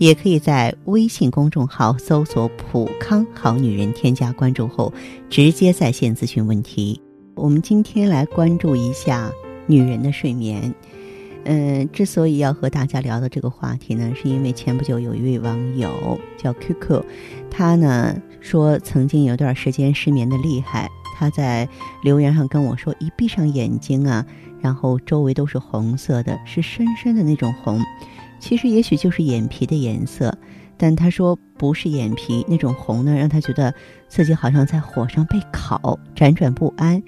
也可以在微信公众号搜索“普康好女人”，添加关注后直接在线咨询问题。我们今天来关注一下女人的睡眠。嗯，之所以要和大家聊的这个话题呢，是因为前不久有一位网友叫 QQ，他呢说曾经有段时间失眠的厉害，他在留言上跟我说，一闭上眼睛啊，然后周围都是红色的，是深深的那种红，其实也许就是眼皮的颜色，但他说不是眼皮那种红呢，让他觉得自己好像在火上被烤，辗转不安。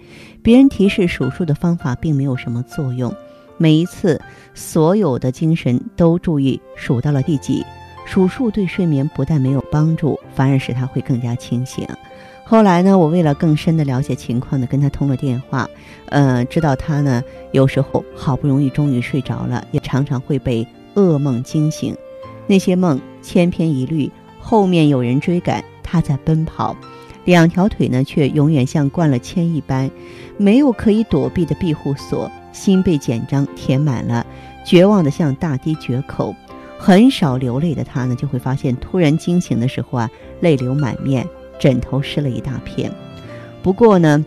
别人提示数数的方法并没有什么作用。每一次，所有的精神都注意数到了第几，数数对睡眠不但没有帮助，反而使他会更加清醒。后来呢，我为了更深的了解情况呢，跟他通了电话，呃，知道他呢有时候好不容易终于睡着了，也常常会被噩梦惊醒，那些梦千篇一律，后面有人追赶，他在奔跑，两条腿呢却永远像灌了铅一般，没有可以躲避的庇护所。心被茧章填满了，绝望的像大堤决口。很少流泪的他呢，就会发现突然惊醒的时候啊，泪流满面，枕头湿了一大片。不过呢，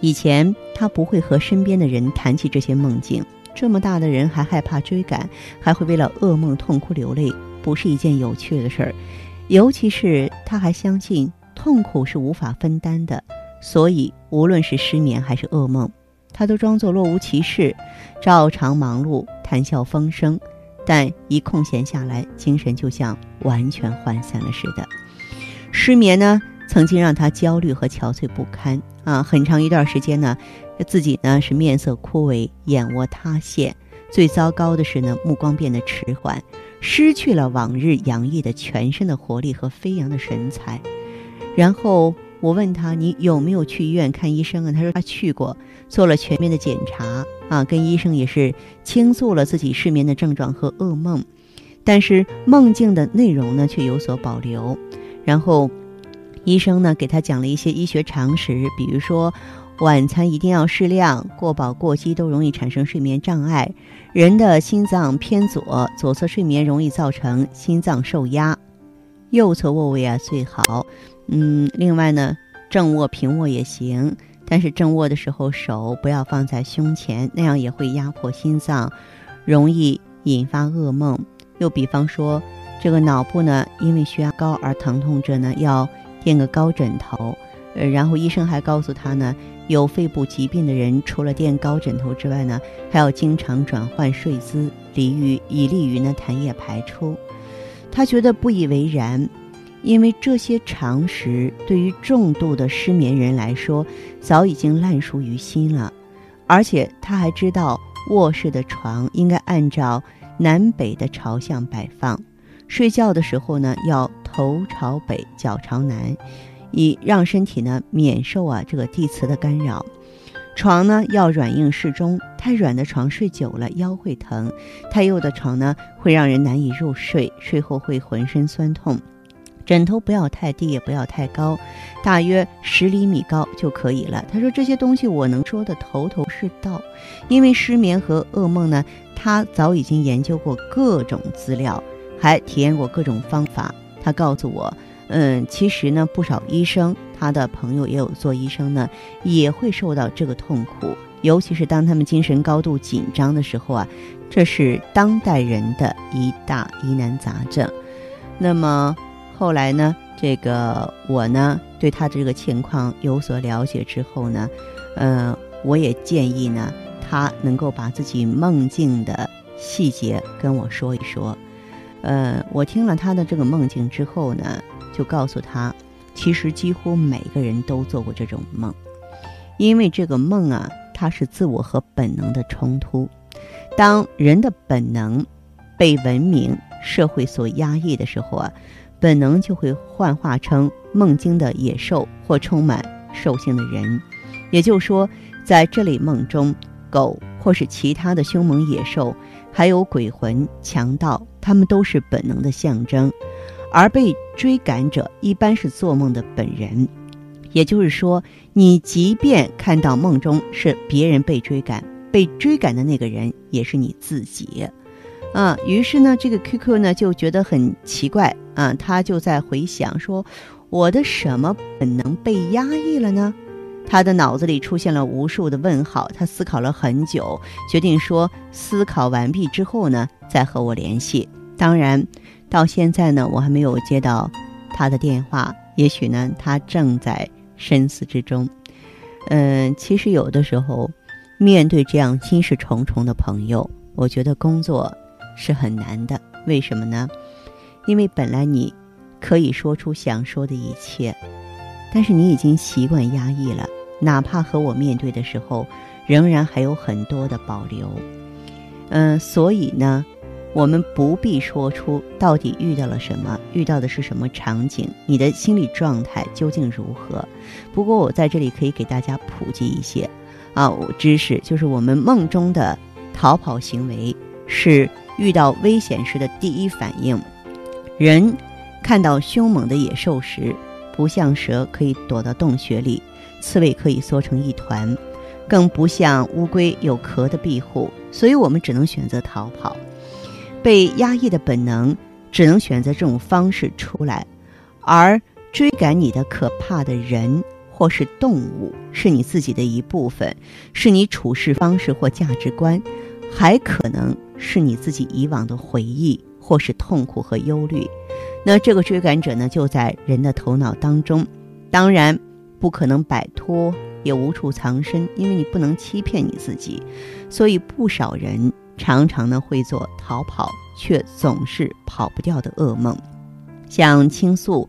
以前他不会和身边的人谈起这些梦境。这么大的人还害怕追赶，还会为了噩梦痛哭流泪，不是一件有趣的事儿。尤其是他还相信痛苦是无法分担的，所以无论是失眠还是噩梦。他都装作若无其事，照常忙碌，谈笑风生，但一空闲下来，精神就像完全涣散了似的。失眠呢，曾经让他焦虑和憔悴不堪啊！很长一段时间呢，自己呢是面色枯萎，眼窝塌陷，最糟糕的是呢，目光变得迟缓，失去了往日洋溢的全身的活力和飞扬的神采。然后。我问他：“你有没有去医院看医生啊？”他说：“他去过，做了全面的检查啊，跟医生也是倾诉了自己失眠的症状和噩梦，但是梦境的内容呢却有所保留。然后，医生呢给他讲了一些医学常识，比如说晚餐一定要适量，过饱过饥都容易产生睡眠障碍。人的心脏偏左，左侧睡眠容易造成心脏受压，右侧卧位啊最好。”嗯，另外呢，正卧、平卧也行，但是正卧的时候手不要放在胸前，那样也会压迫心脏，容易引发噩梦。又比方说，这个脑部呢，因为血压高而疼痛着呢，要垫个高枕头。呃，然后医生还告诉他呢，有肺部疾病的人，除了垫高枕头之外呢，还要经常转换睡姿，利于以利于呢痰液排出。他觉得不以为然。因为这些常识对于重度的失眠人来说早已经烂熟于心了，而且他还知道卧室的床应该按照南北的朝向摆放，睡觉的时候呢要头朝北脚朝南，以让身体呢免受啊这个地磁的干扰。床呢要软硬适中，太软的床睡久了腰会疼，太幼的床呢会让人难以入睡，睡后会浑身酸痛。枕头不要太低，也不要太高，大约十厘米高就可以了。他说这些东西我能说的头头是道，因为失眠和噩梦呢，他早已经研究过各种资料，还体验过各种方法。他告诉我，嗯，其实呢，不少医生，他的朋友也有做医生呢，也会受到这个痛苦，尤其是当他们精神高度紧张的时候啊，这是当代人的一大疑难杂症。那么。后来呢，这个我呢对他的这个情况有所了解之后呢，呃，我也建议呢他能够把自己梦境的细节跟我说一说。呃，我听了他的这个梦境之后呢，就告诉他，其实几乎每个人都做过这种梦，因为这个梦啊，它是自我和本能的冲突。当人的本能被文明社会所压抑的时候啊。本能就会幻化成梦境的野兽或充满兽性的人，也就是说，在这类梦中，狗或是其他的凶猛野兽，还有鬼魂、强盗，他们都是本能的象征，而被追赶者一般是做梦的本人。也就是说，你即便看到梦中是别人被追赶，被追赶的那个人也是你自己。啊，于是呢，这个 QQ 呢就觉得很奇怪啊，他就在回想说，我的什么本能被压抑了呢？他的脑子里出现了无数的问号，他思考了很久，决定说思考完毕之后呢，再和我联系。当然，到现在呢，我还没有接到他的电话，也许呢，他正在深思之中。嗯，其实有的时候，面对这样心事重重的朋友，我觉得工作。是很难的，为什么呢？因为本来你可以说出想说的一切，但是你已经习惯压抑了，哪怕和我面对的时候，仍然还有很多的保留。嗯，所以呢，我们不必说出到底遇到了什么，遇到的是什么场景，你的心理状态究竟如何。不过我在这里可以给大家普及一些啊知识，就是我们梦中的逃跑行为是。遇到危险时的第一反应，人看到凶猛的野兽时，不像蛇可以躲到洞穴里，刺猬可以缩成一团，更不像乌龟有壳的庇护，所以我们只能选择逃跑。被压抑的本能只能选择这种方式出来，而追赶你的可怕的人或是动物，是你自己的一部分，是你处事方式或价值观，还可能。是你自己以往的回忆，或是痛苦和忧虑，那这个追赶者呢，就在人的头脑当中，当然不可能摆脱，也无处藏身，因为你不能欺骗你自己，所以不少人常常呢会做逃跑，却总是跑不掉的噩梦，像倾诉、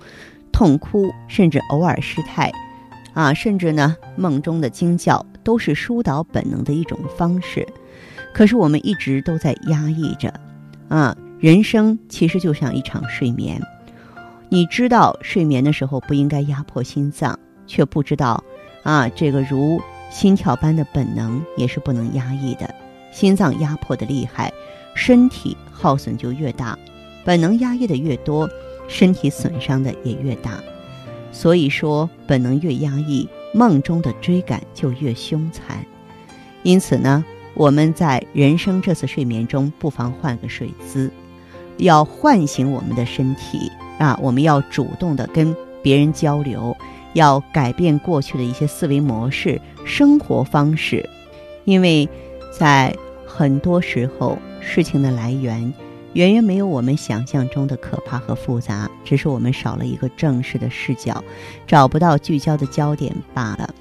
痛哭，甚至偶尔失态，啊，甚至呢梦中的惊叫，都是疏导本能的一种方式。可是我们一直都在压抑着，啊，人生其实就像一场睡眠。你知道睡眠的时候不应该压迫心脏，却不知道，啊，这个如心跳般的本能也是不能压抑的。心脏压迫的厉害，身体耗损就越大；本能压抑的越多，身体损伤的也越大。所以说，本能越压抑，梦中的追赶就越凶残。因此呢。我们在人生这次睡眠中，不妨换个睡姿，要唤醒我们的身体啊！我们要主动的跟别人交流，要改变过去的一些思维模式、生活方式，因为在很多时候，事情的来源远远没有我们想象中的可怕和复杂，只是我们少了一个正视的视角，找不到聚焦的焦点罢了。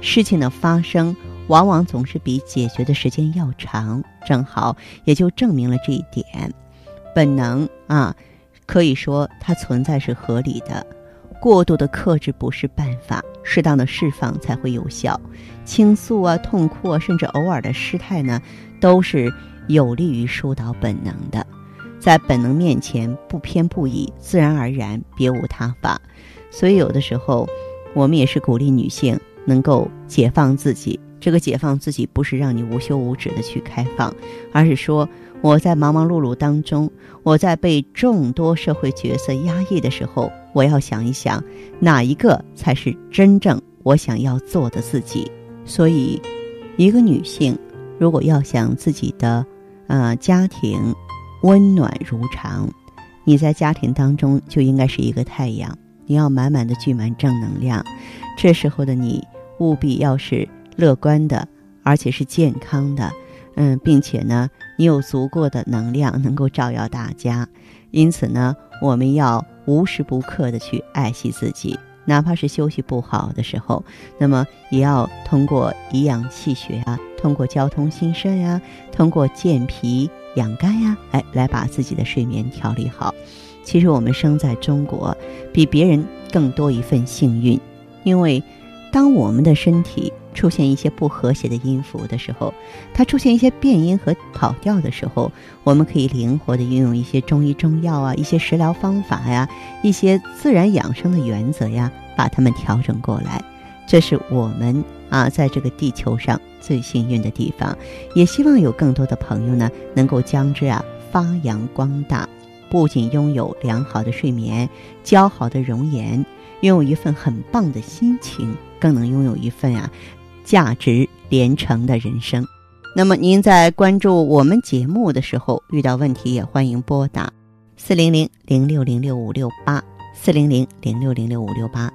事情的发生。往往总是比解决的时间要长，正好也就证明了这一点。本能啊，可以说它存在是合理的。过度的克制不是办法，适当的释放才会有效。倾诉啊，痛哭啊，甚至偶尔的失态呢，都是有利于疏导本能的。在本能面前不偏不倚，自然而然，别无他法。所以有的时候，我们也是鼓励女性能够解放自己。这个解放自己不是让你无休无止的去开放，而是说我在忙忙碌碌当中，我在被众多社会角色压抑的时候，我要想一想哪一个才是真正我想要做的自己。所以，一个女性如果要想自己的呃家庭温暖如常，你在家庭当中就应该是一个太阳，你要满满的聚满正能量。这时候的你务必要是。乐观的，而且是健康的，嗯，并且呢，你有足够的能量能够照耀大家，因此呢，我们要无时不刻的去爱惜自己，哪怕是休息不好的时候，那么也要通过颐养气血啊，通过交通心肾呀，通过健脾养肝呀，哎，来把自己的睡眠调理好。其实我们生在中国，比别人更多一份幸运，因为当我们的身体。出现一些不和谐的音符的时候，它出现一些变音和跑调的时候，我们可以灵活的运用一些中医中药啊，一些食疗方法呀，一些自然养生的原则呀，把它们调整过来。这是我们啊，在这个地球上最幸运的地方。也希望有更多的朋友呢，能够将之啊发扬光大。不仅拥有良好的睡眠、姣好的容颜，拥有一份很棒的心情，更能拥有一份啊价值连城的人生。那么您在关注我们节目的时候，遇到问题也欢迎拨打四零零零六零六五六八四零零零六零六五六八。